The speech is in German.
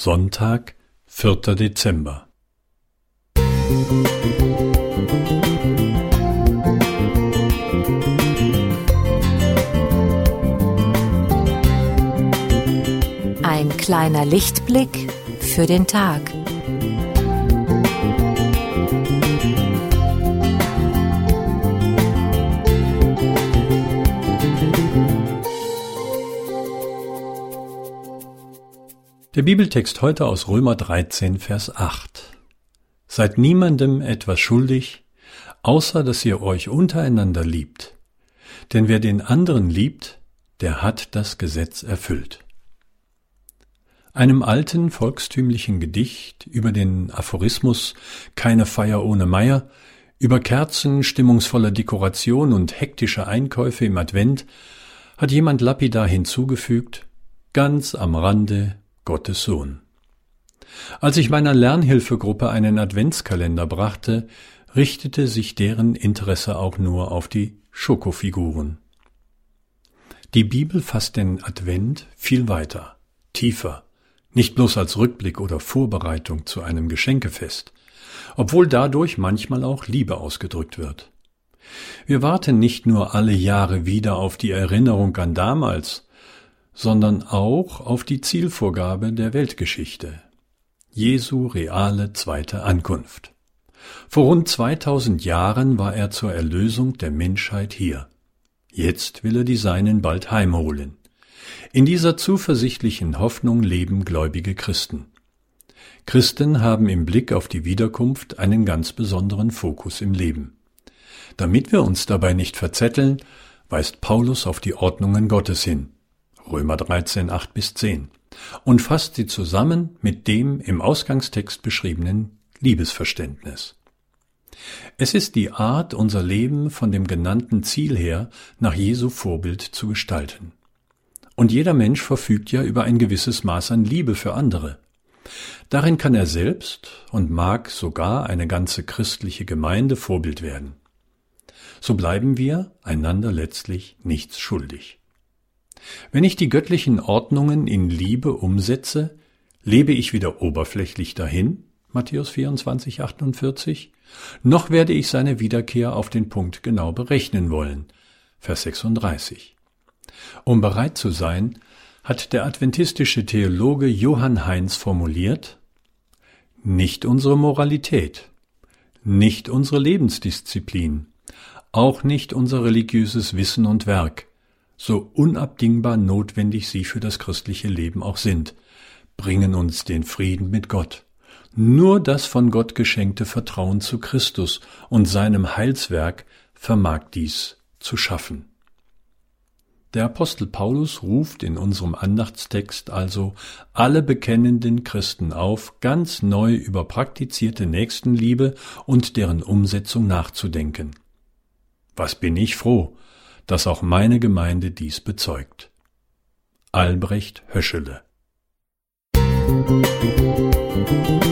Sonntag, 4. Dezember. Ein kleiner Lichtblick für den Tag. Der Bibeltext heute aus Römer 13, Vers 8. Seid niemandem etwas schuldig, außer dass ihr euch untereinander liebt. Denn wer den anderen liebt, der hat das Gesetz erfüllt. Einem alten volkstümlichen Gedicht über den Aphorismus Keine Feier ohne Meier, über Kerzen, stimmungsvolle Dekoration und hektische Einkäufe im Advent hat jemand lapidar hinzugefügt, ganz am Rande Gottes Sohn. Als ich meiner Lernhilfegruppe einen Adventskalender brachte, richtete sich deren Interesse auch nur auf die Schokofiguren. Die Bibel fasst den Advent viel weiter, tiefer, nicht bloß als Rückblick oder Vorbereitung zu einem Geschenkefest, obwohl dadurch manchmal auch Liebe ausgedrückt wird. Wir warten nicht nur alle Jahre wieder auf die Erinnerung an damals, sondern auch auf die Zielvorgabe der Weltgeschichte. Jesu reale zweite Ankunft. Vor rund 2000 Jahren war er zur Erlösung der Menschheit hier. Jetzt will er die Seinen bald heimholen. In dieser zuversichtlichen Hoffnung leben gläubige Christen. Christen haben im Blick auf die Wiederkunft einen ganz besonderen Fokus im Leben. Damit wir uns dabei nicht verzetteln, weist Paulus auf die Ordnungen Gottes hin. Römer 13, 8 bis 10 und fasst sie zusammen mit dem im Ausgangstext beschriebenen Liebesverständnis. Es ist die Art, unser Leben von dem genannten Ziel her nach Jesu Vorbild zu gestalten. Und jeder Mensch verfügt ja über ein gewisses Maß an Liebe für andere. Darin kann er selbst und mag sogar eine ganze christliche Gemeinde Vorbild werden. So bleiben wir einander letztlich nichts schuldig. Wenn ich die göttlichen Ordnungen in Liebe umsetze, lebe ich weder oberflächlich dahin, Matthäus 24, 48, noch werde ich seine Wiederkehr auf den Punkt genau berechnen wollen, Vers 36. Um bereit zu sein, hat der adventistische Theologe Johann Heinz formuliert, nicht unsere Moralität, nicht unsere Lebensdisziplin, auch nicht unser religiöses Wissen und Werk, so unabdingbar notwendig sie für das christliche Leben auch sind, bringen uns den Frieden mit Gott. Nur das von Gott geschenkte Vertrauen zu Christus und seinem Heilswerk vermag dies zu schaffen. Der Apostel Paulus ruft in unserem Andachtstext also alle bekennenden Christen auf, ganz neu über praktizierte Nächstenliebe und deren Umsetzung nachzudenken. Was bin ich froh, dass auch meine Gemeinde dies bezeugt. Albrecht Höschele Musik